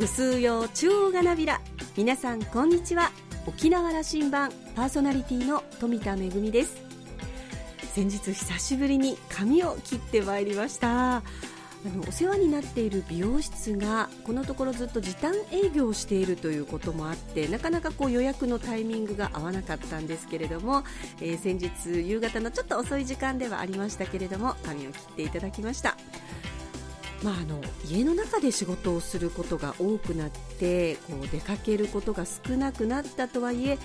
ぐすうよ中央がなびら。皆さんこんにちは。沖縄羅針盤パーソナリティの富田恵です。先日久しぶりに髪を切ってまいりました。あのお世話になっている美容室がこのところずっと時短営業しているということもあってなかなかこう予約のタイミングが合わなかったんですけれども、えー、先日夕方のちょっと遅い時間ではありましたけれども髪を切っていただきました。まあ、あの家の中で仕事をすることが多くなってこう出かけることが少なくなったとはいえやっ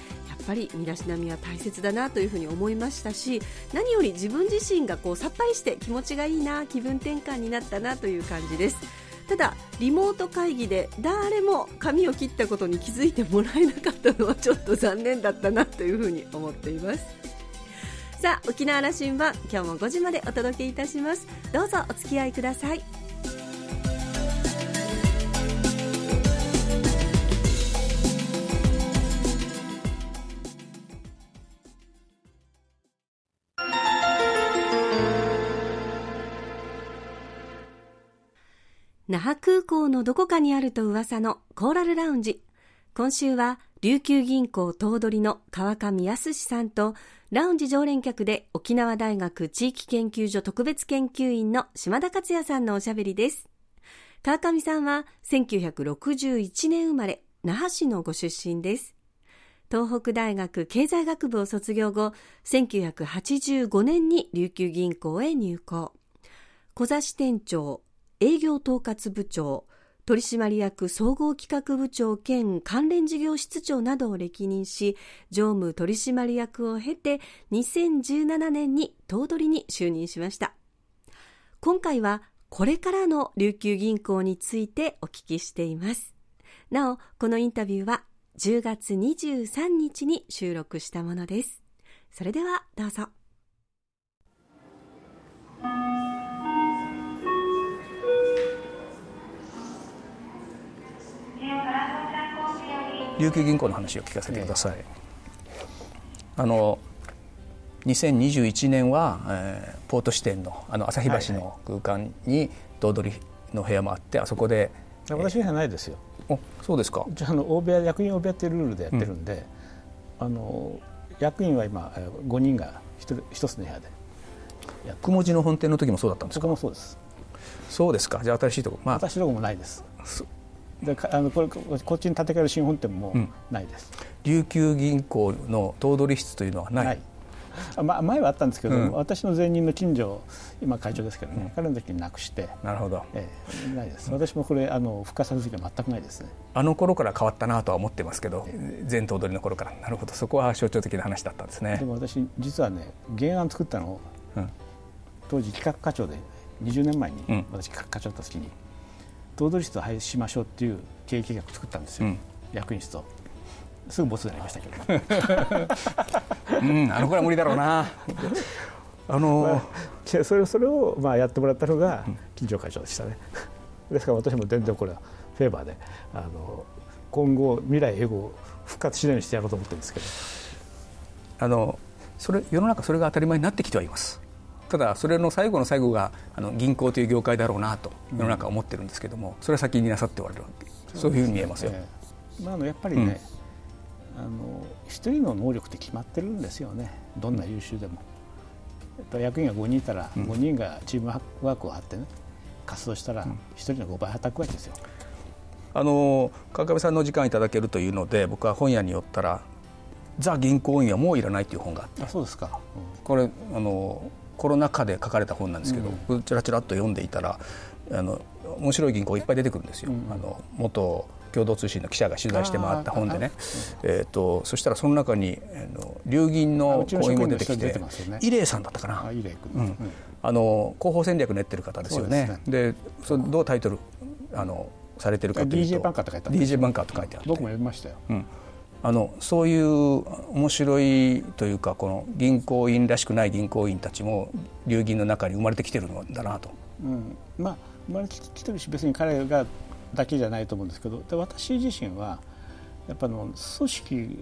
ぱり身だしなみは大切だなというふに思いましたし何より自分自身がこうさっぱりして気持ちがいいな気分転換になったなという感じです。ただリモート会議で誰も髪を切ったことに気づいてもらえなかったのはちょっと残念だったなというふうに思っています。さあ沖縄羅針盤今日も5時までお届けいたします。どうぞお付き合いください。那覇空港のどこかにあると噂のコーラルラウンジ。今週は琉球銀行頭取の川上康さんとラウンジ常連客で沖縄大学地域研究所特別研究員の島田克也さんのおしゃべりです。川上さんは1961年生まれ、那覇市のご出身です。東北大学経済学部を卒業後、1985年に琉球銀行へ入行。小座支店長、営業統括部長、取締役総合企画部長兼関連事業室長などを歴任し、常務取締役を経て2017年に頭取に就任しました。今回はこれからの琉球銀行についてお聞きしています。なお、このインタビューは10月23日に収録したものです。それではどうぞ。琉球銀行の話を聞かせてください、あの2021年は、えー、ポート支店のあの朝日橋の空間に頭取の部屋もあってあそこで私の部屋ないですよ。おそうですか。じゃあの大部屋役員大部屋っていうルールでやってるんで、うん、あの役員は今5人が 1, 1つの部屋で雲地の本店の時もそうだったんですか？もそうです。そうですか。じゃあ新しいとこまあ。新しいとこもないですであのこれこっちに建て替える新本店もないです、うん、琉球銀行の頭取室というのはない？あま、前はあったんですけど、うん、私の前任の近所今会長ですけどね、うん、彼の時になくしてなるほど、ええ、ないです。私もこれあの復活させる時は全くないですね。あの頃から変わったなとは思ってますけど、ええ、前頭取の頃から。なるほど。そこは象徴的な話だったんですね。でも私実はね原案作ったのを、うん、当時企画課長で20年前に私企画課長だった時に、頭取室を廃止しましょうっていう経営計画を作ったんですよ、うん、役員室とすぐボスになりましたけど、うん、あの頃は無理だろうな。あのー、まあ、それそれをまあやってもらったのが金城会長でしたね。ですから私も全然これはフェーバーであの今後未来英語を復活しないようにしてやろうと思ってるんですけど。あのそれ世の中それが当たり前になってきてはいますただそれの最後の最後があの銀行という業界だろうなと世の中思ってるんですけども、それは先になさっておられるわけそういうふうに見えますよ。まあ、あのやっぱりね、うん、あの一人の能力って決まってるんですよね。どんな優秀でも。やっぱ役員が5人いたら、5人がチームワークを張ってね活動したら1人の5倍はたくわけですよ。あの川上さんの時間いただけるというので僕は本屋に寄ったら「ザ銀行員はもういらない」という本があって。あそうですか、うん、これあのコロナ禍で書かれた本なんですけど、うん、ちらちらっと読んでいたらあの面白い銀行いっぱい出てくるんですよ。うん、あの元共同通信の記者が取材して回った本でね、えーと、そしたらその中にあの流銀の行員も出てきて伊礼、さんだったかな、うん、あの広報戦略練ってる方ですよね。で、ね、そどうタイトルあのされてるかというと DJ バンカーと書いてある DJ バンカーと書いてあって。僕も読みましたよ。うんあのそういう面白いというかこの銀行員らしくない銀行員たちも流銀の中に生まれてきてるんだなと。うん、まあ生まれてきてるし別に彼がだけじゃないと思うんですけどで私自身はやっぱの組織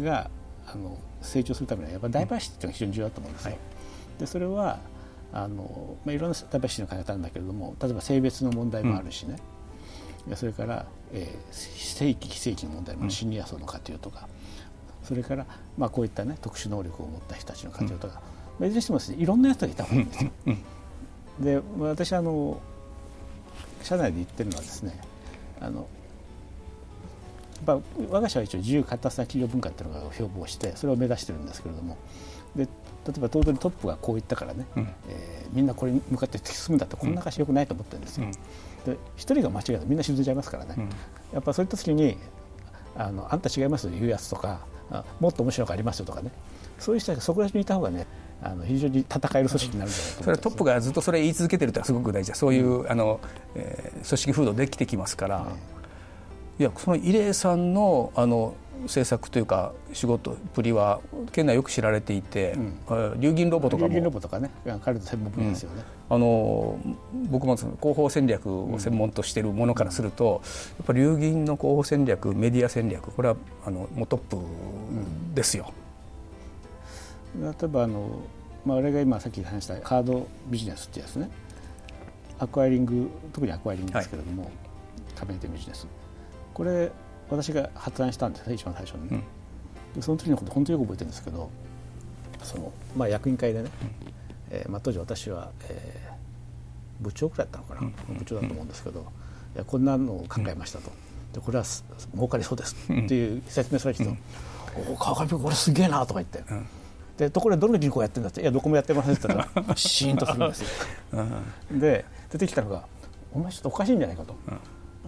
があの成長するためにはやっぱダイバーシティというのが非常に重要だと思うんですよ。はい、でそれはあの、まあ、いろんなダイバーシティの考え方なんだけれども例えば性別の問題もあるしね、それから、えー、正規非正規の問題のシニア層の活用とか、それから、まあ、こういった、ね、特殊能力を持った人たちの活用とか、うん、いずれにしても、ね、いろんな人がいた方がいいんですよ。で私あの社内で言ってるのはですねあのまあ、我が社は一応自由活発な企業文化っていうのを標榜してそれを目指してるんですけれども。で例えば頭取トップがこう言ったからね、うん、えー、みんなこれに向かって突き進むんだってこんな会社よくないと思ってるんですよ。うん、で一人が間違えたらみんな沈んじゃいますからね、うん、やっぱそういった時にあのあんた違いますよ言うやつとかもっと面白くありますよとかね。そういう人がそこら辺にいた方がねあの非常に戦える組織になるんじゃないかそれトップがずっとそれ言い続けてるってすごく大事だそういう、あのえー、組織風土できてきますから、いやその異例さんのあの政策というか仕事ぶりは県内よく知られていて、うん、流銀ロボとかも。流銀ロボとかね。彼の専門分野ですよね、うん、あの僕もその広報戦略を専門としているものからすると、うん、やっぱり流銀の広報戦略メディア戦略これはあのもうトップですよ。例えばあの、まあ、俺が今さっき話したカードビジネスってやつね。アクアイリング特にアクアイリングですけれども、はい、加盟店ビジネス。これ私が発案したんですね一番最初に、うん、その時のこと本当によく覚えてるんですけどその、まあ、役員会でね、うん、えー、まあ、当時私は、えー、部長くらいだったのかな、うん、部長だと思うんですけど、いやこんなのを考えましたと、でこれは儲かりそうです。っていう説明されて、うん、お川上君これすげえなとか言って。でところでどの銀行やってるんだっていやどこもやってませんって言ったらシーンとするんですよ。で出てきたのがお前ちょっとおかしいんじゃないかと、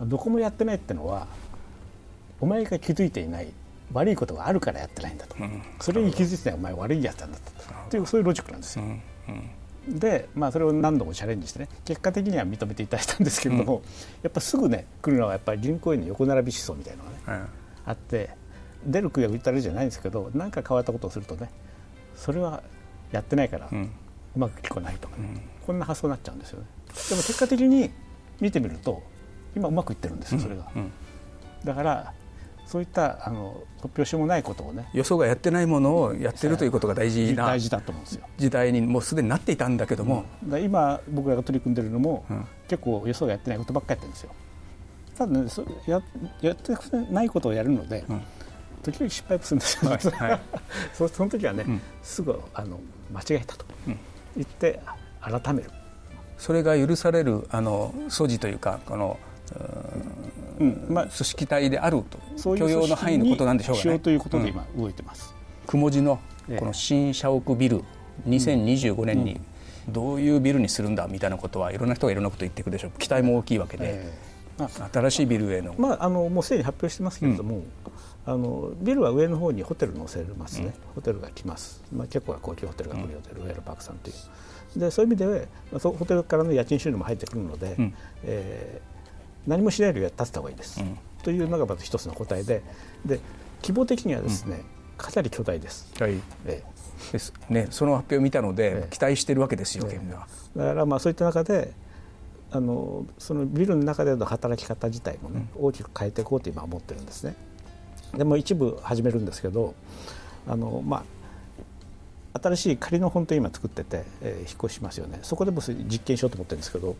どこもやってないってのはお前が気づいていない悪いことがあるからやってないんだと、うん、それに気づいてないお前悪いやつなんだと。というそういうロジックなんですよ。うん。うん、で、まあ、それを何度もチャレンジしてね結果的には認めていただいたんですけれども、やっぱすぐね来るのはやっぱり銀行員の横並び思想みたいなのがね、あって出る杭は打ったらじゃないんですけど何か変わったことをするとねそれはやってないからうまく聞こえないとかね、こんな発想になっちゃうんですよね。でも結果的に見てみると今うまくいってるんですよそれが。だからそういったあの突拍子もないことをね。予想がやってないものをやってるということが大事な大事だと思うんですよ。時代にもうすでになっていたんだけども、うん、今僕らが取り組んでるのも、うん、結構予想がやってないことばっかりやってるんですよ。ただねそややってないことをやるので、うん、時々失敗するんですよ、はいはい、そその時はね、すぐあの間違えたと。言って改める。それが許されるあの素地というかこのうんまあ、組織体であると。許容の範囲のことなんでしょうかね。ということで今動いてます。雲地のこの新社屋ビル2025年にどういうビルにするんだみたいなことはいろんな人がいろんなこと言っていくでしょう期待も大きいわけで、えーまあ、新しいビルへの,、まあ、あのもうすでに発表してますけれども、うん、あのビルは上の方にホテル載せますね、うん、ホテルが来ます、まあ、結構な高級ホテルが来るホテル、うん、ウェルパークさんという。でそういう意味で、まあ、ホテルからの家賃収入も入ってくるので、うん、えー何もしないよりは立てた方がいいです、うん、というのがまず一つの答えでで希望的にはですね、うん、かなり巨大です。はい。ええ。です。ね、その発表を見たので、期待しているわけですよ、県が。だからまあそういった中であのそのビルの中での働き方自体もね、うん、大きく変えていこうと今思ってるんですね。でも一部始めるんですけどあの、まあ、新しい仮の本当今作ってて、えー、引っ越しますよね。そこでも実験しようと思ってるんですけど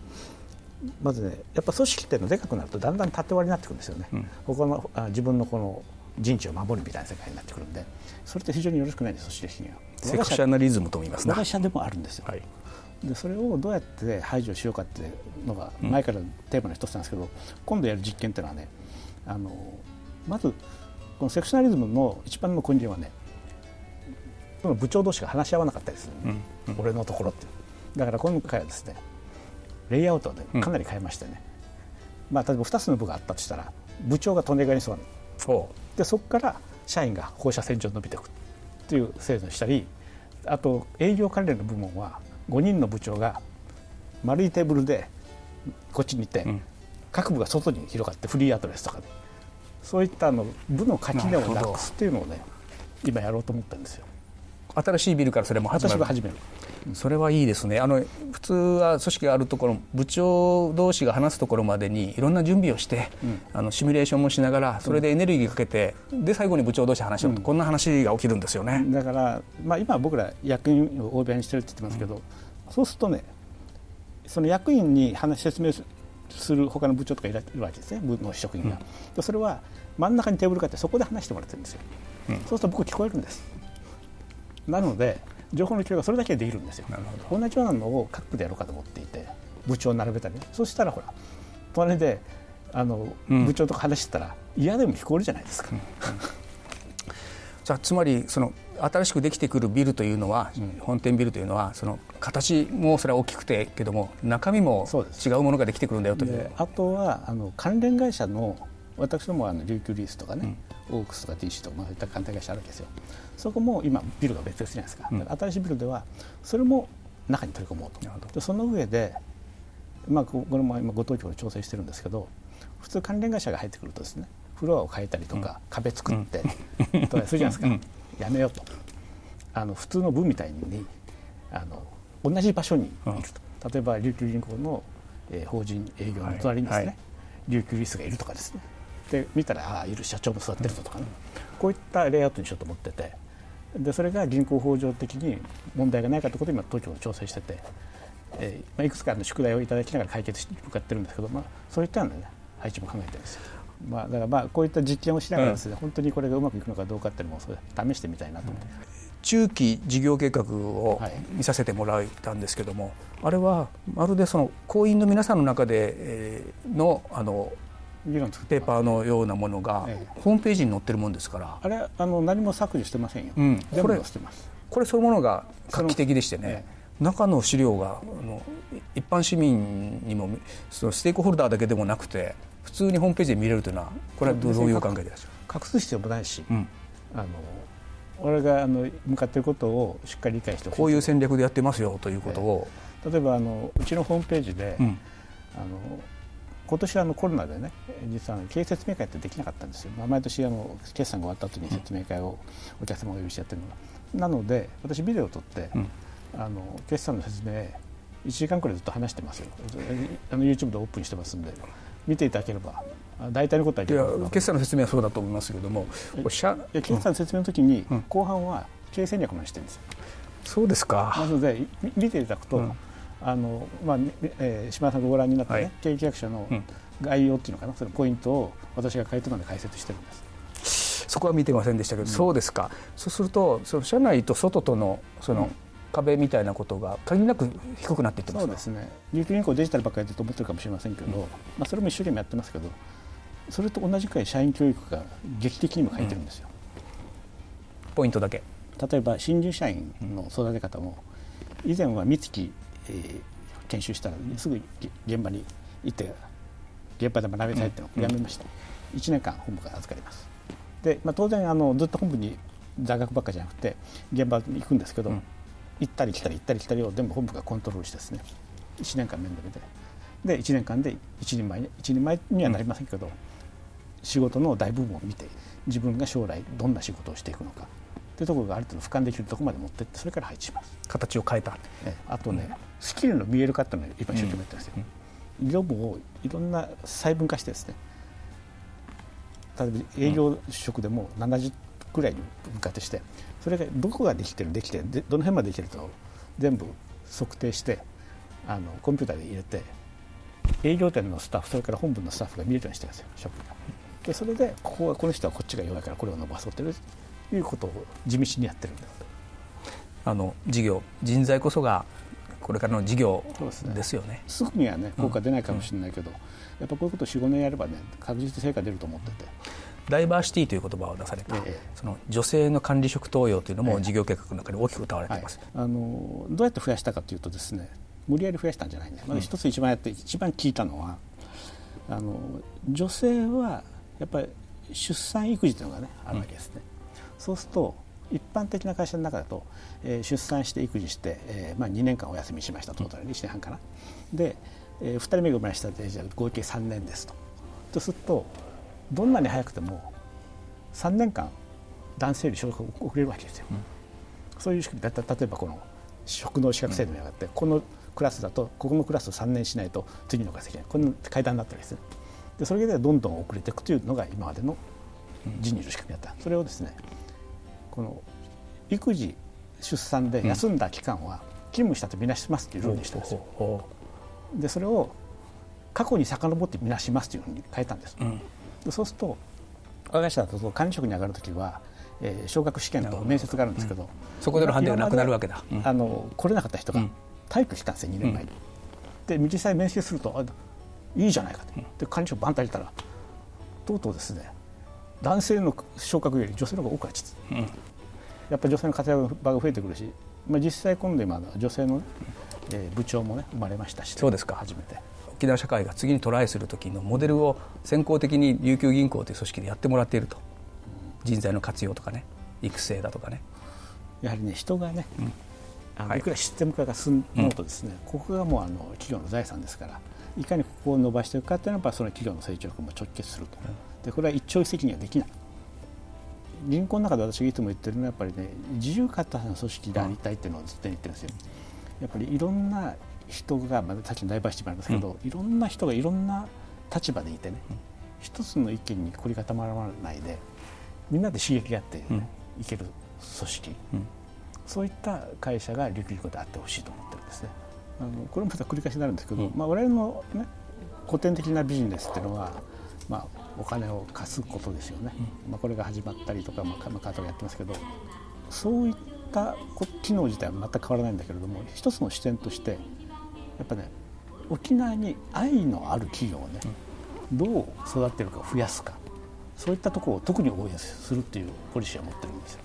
まずねやっぱ組織っていうのでかくなるとだんだん縦割りになってくるんですよね、うん、他のあ自分のこの陣地を守るみたいな世界になってくるんでそれって非常によろしくないんです組織的には。セクシャナリズムと言いますね我が社でもあるんですよ、はい、でそれをどうやって排除しようかっていうのが前からテーマの一つなんですけど、うん、今度やる実験っていうのはねあのまずこのセクショナリズムの一番の根源はね部長同士が話し合わなかったりする、うん。うん、俺のところってだから今回はですねレイアウトでかなり変えましてね、うん、まあ、例えば2つの部があったとしたら部長が利根川に座るでそこから社員が放射線上伸びていくっていう制度にしたりあと営業関連の部門は5人の部長が丸いテーブルでこっちに行って、うん、各部が外に広がってフリーアドレスとかで、ね、そういったあの部の垣根をなくすっていうのをね今やろうと思ってるんですよ。新しいビルからそれも始める。それはいいですね。あの普通は組織があるところ部長同士が話すところまでにいろんな準備をして、うん、あのシミュレーションもしながらそれでエネルギーかけて、で最後に部長同士話しようと、うん、こんな話が起きるんですよね。だから、まあ、今僕ら役員を応援してるって言ってますけど、そうするとねその役員に話説明する他の部長とかいるわけですね。部の職員が、でそれは真ん中にテーブルがあってそこで話してもらってるんですよ、そうすると僕聞こえるんですなので情報の共有がそれだけでできるんですよ。同じようなのを各部でやろうかと思っていて部長を並べたりね。そうしたらほら隣であの、部長とか話してたら嫌でも聞こえるじゃないですか、じゃあつまりその新しくできてくるビルというのは、本店ビルというのはその形もそれは大きくてけども中身も違うものができてくるんだよという。あとはあの関連会社の私どもあの琉球リースとかね、うん、オークスとか DC とか、まあ、そういった関連会社あるわけですよ。そこも今ビルが別々じゃないですか,、うん、新しいビルではそれも中に取り込もうと。でその上で、まあ、これも今ご当局で調整してるんですけど普通関連会社が入ってくるとですねフロアを変えたりとか、壁作って、とかするじゃないですか、やめようと。あの普通の部みたいにあの同じ場所にいると、例えば琉球銀行の、えー、法人営業の隣にですね、はいはい、琉球リスがいるとかですねで見たらああいる社長も座ってるぞとかね、こういったレイアウトにしようと思ってて。でそれが銀行法上的に問題がないかということを今東京で調整してて、えーまあ、いくつかの宿題をいただきながら解決に向かってるんですけど、まあ、そういったのね配置も考えてるんです。よ。まあ、だからまあこういった実験をしながらですね、うん、本当にこれがうまくいくのかどうかっていうのもそれ試してみたいなと思って、うん、中期事業計画を見させてもらったんですけども、はい、あれはまるでその行員の皆さんの中でのあのペーパーのようなものがホームページに載ってるもんですから、あれあの何も削除してませんよ、うん、これこれそのものが画期的でしてね、中の資料があの一般市民にもそのステークホルダーだけでもなくて普通にホームページで見れるというのはこれはどういう考えでしゃる隠す必要もないし、うん、あの俺があの向かっていることをしっかり理解してこういう戦略でやってますよということを、例えばあのうちのホームページで、うん、あの今年はあのコロナでね実は経営説明会ってできなかったんですよ、まあ、毎年あの決算が終わった後に説明会をお客様がお呼びしてやってるのが、なので私ビデオを撮って、うん、あの決算の説明1時間くらいずっと話してますよ。あの YouTube でオープンしてますんで見ていただければ大体のことはいや決算の説明はそうだと思いますけれども決算の説明の時に、後半は経営戦略もしてるんですよ。そうですか。なので見ていただくと、うんあのまあえー、島田さんがご覧になったね、はい、経営企画書の概要っていうのかな、そのポイントを私が回答欄で解説してるんです。そこは見てませんでしたけど、うん、そうですか。そうすると、その社内と外とのその、壁みたいなことが限りなく低くなっていってますそうですね。琉球銀行デジタルばっかりやってると思ってるかもしれませんけど、うん、まあそれも一生懸命やってますけど、それと同じくらい社員教育が劇的にも書いてるんですよ。うん、ポイントだけ。例えば新入社員の育て方も以前は三月えー、研修したら、ね、すぐ現場に行って現場で学びたいっていうのをやめました、うん、1年間本部から預かります。で、まあ、当然あのずっと本部に座学ばっかじゃなくて現場に行くんですけど、うん、行ったり来たり行ったり来たりを全部本部がコントロールしてですね1年間面倒見て。で1年間で一人前一人前にはなりませんけど、うん、仕事の大部分を見て自分が将来どんな仕事をしていくのかというところがある程度俯瞰できるところまで持っていってそれから配置します。形を変えた、あとね、うん、スキルの見える化っていうのを今一生懸命やってますよ、うん、業務をいろんな細分化してですね例えば営業職でも70くらいに分割してそれがどこができてるできてるどの辺までできてると全部測定してあのコンピューターで入れて営業店のスタッフそれから本部のスタッフが見えるようにしてるんですよ職が。でそれでここはこの人はこっちが弱いからこれを伸ばそうということを地道にやってるんだあの事業人材こそがこれからの事業ですよね。すぐにはね効果出ないかもしれないけど、うん、やっぱこういうことを45年やればね確実に成果出ると思ってて。ダイバーシティという言葉を出された、ええ、その女性の管理職登用というのも事業計画の中で大きく歌われています、えはい、あのどうやって増やしたかというとですね無理やり増やしたんじゃないんで、まず一つ一番やって、一番聞いたのはあの女性はやっぱり出産育児というのがねあるわけですね、そうすると一般的な会社の中だと、えー、出産して育児して、えーまあ、2年間お休みしましたトータル1年半かな、で、えー、2人目が生まれしたでじゃ合計3年ですと。とするとどんなに早くても3年間男性より昇格遅れるわけですよ、うん、そういう仕組みだった例えばこの職能資格制度に上がって、うん、このクラスだとここのクラスを3年しないと次のができない。この階段になったりですねでそれでどんどん遅れていくというのが今までの人事の仕組みだった、それをですねこの育児出産で休んだ期間は勤務したとみなしますというルールにしてますよ。でそれを過去に遡ってみなしますというふうに変えたんです、うん、でそうすると我が社だと管理職に上がるときは、えー、昇格試験と面接があるんですけど、うん、そこでの判定がなくなるわけだ、あの来れなかった人が体育したんですよ2年前に、で実際面接するといいじゃないかと、で管理職バンと入れたらとうとうですね男性の昇格より女性の方が多くなっちゃって、やっぱり女性の活躍場が増えてくるし、まあ、実際今度今女性の、えー、部長もね生まれましたしそうですか。初めて。沖縄社会が次にトライする時のモデルを先行的に琉球銀行という組織でやってもらっていると。人材の活用とかね育成だとかね。やはりね人がね、うん。あのい。くらシステム化が進むとですね、うん、ここがもうあの企業の財産ですからいかにここを伸ばしていくかというのはやっぱその企業の成長力も直結すると、うん、でこれは一朝一夕にはできない。銀行の中で私がいつも言ってるのはやっぱりね自由形の組織でありたいっていうのをずっと言ってるんですよ。やっぱりいろんな人が、まあ、さっきのダイバーシティもありますけど、うん、いろんな人がいろんな立場でいてね、うん、一つの意見に凝り固まらないでみんなで刺激があって、ね、うん、いける組織、そういった会社が琉球銀行であってほしいと思ってるんですね。あのこれもまた繰り返しになるんですけど、まあ、我々の、ね、古典的なビジネスっていうのは、まあ、お金を貸すことですよね、まあ、これが始まったりとか、まあ、カートがやってますけどそういった機能自体は全く変わらないんだけれども一つの視点としてやっぱね沖縄に愛のある企業をね、どう育てるか増やすかそういったところを特に応援するっていうポリシーを持ってるんですよ。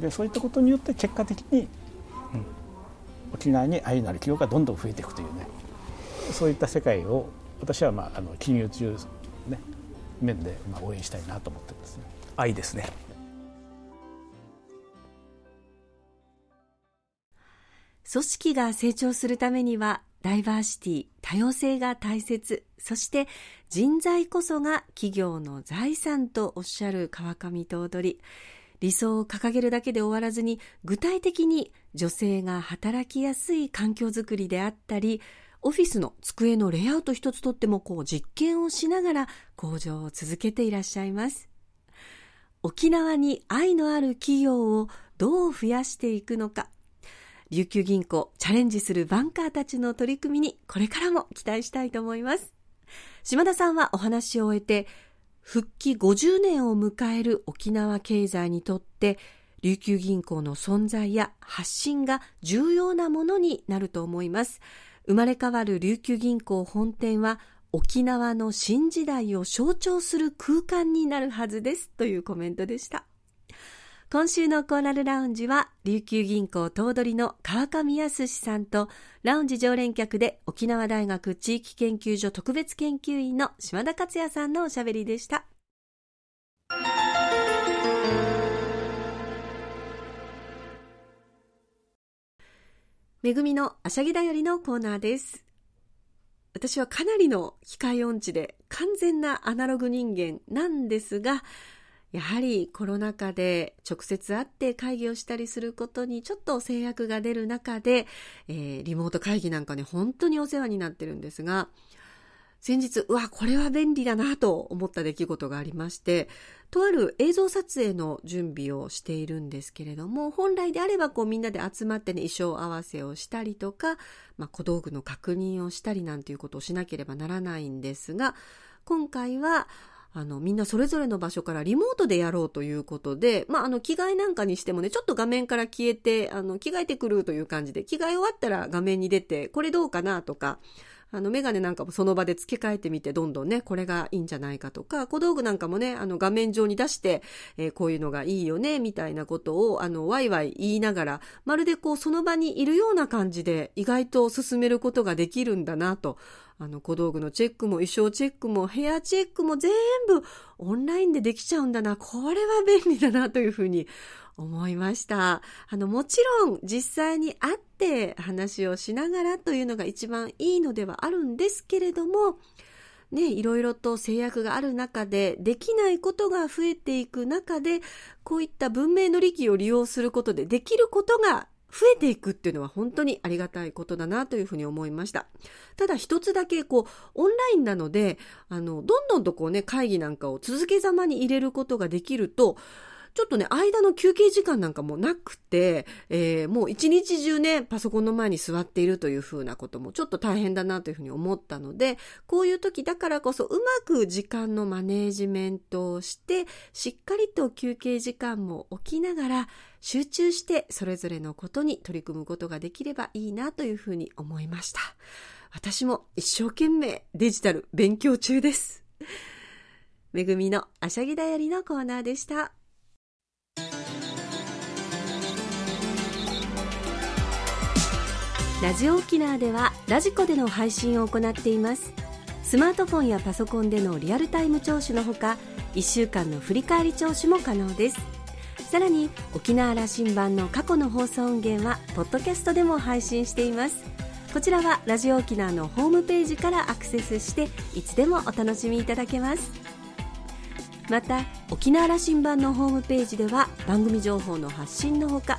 でそういったことによって結果的に、うん、沖縄に愛のある企業がどんどん増えていくというねそういった世界を私は、まあ、あの金融中、ね、面で、まあ、応援したいなと思ってますね。愛ですね。組織が成長するためにはダイバーシティ多様性が大切。そして人材こそが企業の財産とおっしゃる川上頭取。理想を掲げるだけで終わらずに具体的に女性が働きやすい環境づくりであったりオフィスの机のレイアウト一つとってもこう実験をしながら向上を続けていらっしゃいます。沖縄に愛のある企業をどう増やしていくのか。琉球銀行チャレンジするバンカーたちの取り組みにこれからも期待したいと思います。島田さんはお話を終えて復帰50年を迎える沖縄経済にとって琉球銀行の存在や発信が重要なものになると思います。生まれ変わる琉球銀行本店は沖縄の新時代を象徴する空間になるはずですというコメントでした。今週のコーラルラウンジは琉球銀行頭取の川上康さんとラウンジ常連客で沖縄大学地域研究所特別研究員の島田克也さんのおしゃべりでした。めぐみのあしゃぎだよりのコーナーです。私はかなりの機械音痴で完全なアナログ人間なんですが、やはりコロナ禍で直接会って会議をしたりすることにちょっと制約が出る中で、えー、リモート会議なんかね、本当にお世話になってるんですが、先日、うわ、これは便利だなと思った出来事がありまして、とある映像撮影の準備をしているんですけれども、本来であればこうみんなで集まってね、衣装合わせをしたりとか、まあ、小道具の確認をしたりなんていうことをしなければならないんですが、今回は、あの、みんなそれぞれの場所からリモートでやろうということで、まあ、あの、着替えなんかにしてもね、ちょっと画面から消えて、あの、着替えてくるという感じで、着替え終わったら画面に出て、これどうかなとか、あの、メガネなんかもその場で付け替えてみて、どんどんね、これがいいんじゃないかとか、小道具なんかもね、あの、画面上に出して、えー、こういうのがいいよね、みたいなことを、あの、ワイワイ言いながら、まるでこう、その場にいるような感じで、意外と進めることができるんだなと、あの、小道具のチェックも衣装チェックもヘアチェックも全部オンラインでできちゃうんだな。これは便利だなというふうに思いました。あの、もちろん実際に会って話をしながらというのが一番いいのではあるんですけれども、ね、いろいろと制約がある中で、できないことが増えていく中で、こういった文明の利器を利用することでできることが増えていくっていうのは本当にありがたいことだなというふうに思いました。ただ一つだけこうオンラインなので、あの、どんどんとこうね、会議なんかを続けざまに入れることができると、ちょっとね、間の休憩時間なんかもなくて、えー、もう一日中ね、パソコンの前に座っているというふうなこともちょっと大変だなというふうに思ったので、こういう時だからこそうまく時間のマネージメントをして、しっかりと休憩時間も置きながら、集中してそれぞれのことに取り組むことができればいいなというふうに思いました。私も一生懸命デジタル勉強中です。めぐみのあしゃぎだよりのコーナーでした。ラジオ沖縄ではラジコでの配信を行っています。スマートフォンやパソコンでのリアルタイム聴取のほか1週間の振り返り聴取も可能です。さらに沖縄羅針盤の過去の放送音源はポッドキャストでも配信しています。こちらはラジオ沖縄のホームページからアクセスしていつでもお楽しみいただけます。また沖縄羅針盤のホームページでは番組情報の発信のほか